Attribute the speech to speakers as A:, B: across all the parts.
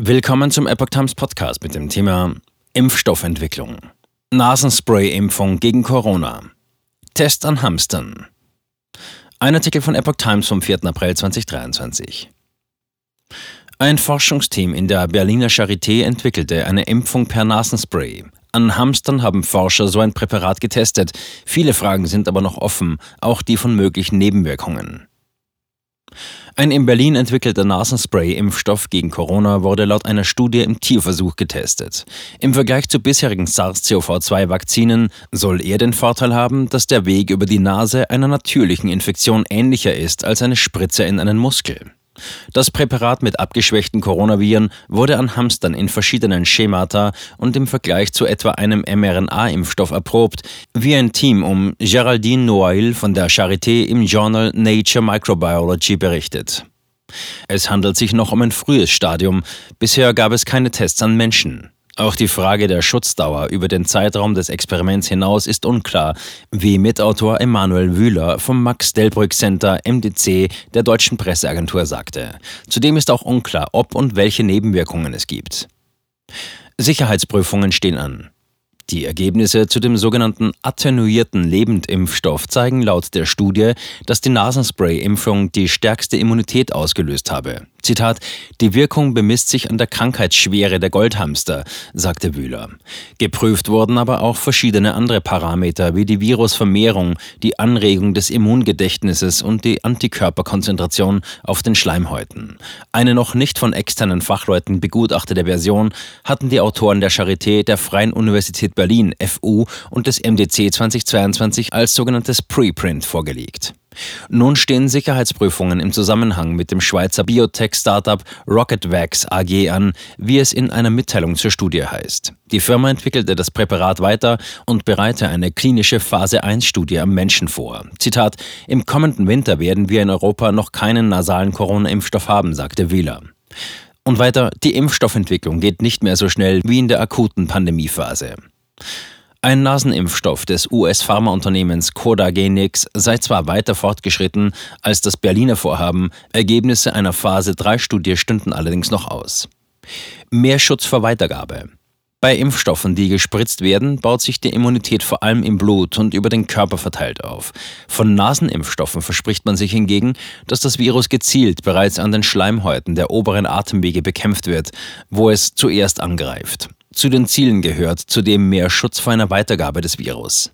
A: Willkommen zum Epoch Times Podcast mit dem Thema Impfstoffentwicklung. Nasenspray-Impfung gegen Corona. Test an Hamstern. Ein Artikel von Epoch Times vom 4. April 2023. Ein Forschungsteam in der Berliner Charité entwickelte eine Impfung per Nasenspray. An Hamstern haben Forscher so ein Präparat getestet. Viele Fragen sind aber noch offen, auch die von möglichen Nebenwirkungen. Ein in Berlin entwickelter Nasenspray-Impfstoff gegen Corona wurde laut einer Studie im Tierversuch getestet. Im Vergleich zu bisherigen SARS-CoV-2-Vakzinen soll er den Vorteil haben, dass der Weg über die Nase einer natürlichen Infektion ähnlicher ist als eine Spritze in einen Muskel. Das Präparat mit abgeschwächten Coronaviren wurde an Hamstern in verschiedenen Schemata und im Vergleich zu etwa einem mRNA-Impfstoff erprobt, wie ein Team um Geraldine Noailles von der Charité im Journal Nature Microbiology berichtet. Es handelt sich noch um ein frühes Stadium. Bisher gab es keine Tests an Menschen. Auch die Frage der Schutzdauer über den Zeitraum des Experiments hinaus ist unklar, wie Mitautor Emanuel Wühler vom Max-Delbrück Center MDC der deutschen Presseagentur sagte. Zudem ist auch unklar, ob und welche Nebenwirkungen es gibt. Sicherheitsprüfungen stehen an. Die Ergebnisse zu dem sogenannten attenuierten Lebendimpfstoff zeigen laut der Studie, dass die Nasenspray-Impfung die stärkste Immunität ausgelöst habe. Zitat, die Wirkung bemisst sich an der Krankheitsschwere der Goldhamster, sagte Wühler. Geprüft wurden aber auch verschiedene andere Parameter wie die Virusvermehrung, die Anregung des Immungedächtnisses und die Antikörperkonzentration auf den Schleimhäuten. Eine noch nicht von externen Fachleuten begutachtete Version hatten die Autoren der Charité der Freien Universität Berlin FU und des MDC 2022 als sogenanntes Preprint vorgelegt. Nun stehen Sicherheitsprüfungen im Zusammenhang mit dem Schweizer Biotech-Startup RocketVax AG an, wie es in einer Mitteilung zur Studie heißt. Die Firma entwickelte das Präparat weiter und bereite eine klinische Phase-1-Studie am Menschen vor. Zitat: Im kommenden Winter werden wir in Europa noch keinen nasalen Corona-Impfstoff haben, sagte Wieler. Und weiter, die Impfstoffentwicklung geht nicht mehr so schnell wie in der akuten Pandemiephase. Ein Nasenimpfstoff des US-Pharmaunternehmens Codagenix sei zwar weiter fortgeschritten als das Berliner Vorhaben, Ergebnisse einer Phase-3-Studie stünden allerdings noch aus. Mehr Schutz vor Weitergabe. Bei Impfstoffen, die gespritzt werden, baut sich die Immunität vor allem im Blut und über den Körper verteilt auf. Von Nasenimpfstoffen verspricht man sich hingegen, dass das Virus gezielt bereits an den Schleimhäuten der oberen Atemwege bekämpft wird, wo es zuerst angreift. Zu den Zielen gehört zudem mehr Schutz vor einer Weitergabe des Virus.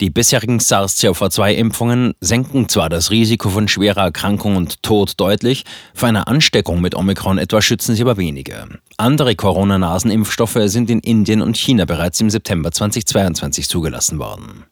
A: Die bisherigen SARS-CoV-2-Impfungen senken zwar das Risiko von schwerer Erkrankung und Tod deutlich, vor einer Ansteckung mit Omikron etwa schützen sie aber weniger. Andere Corona-Nasenimpfstoffe sind in Indien und China bereits im September 2022 zugelassen worden.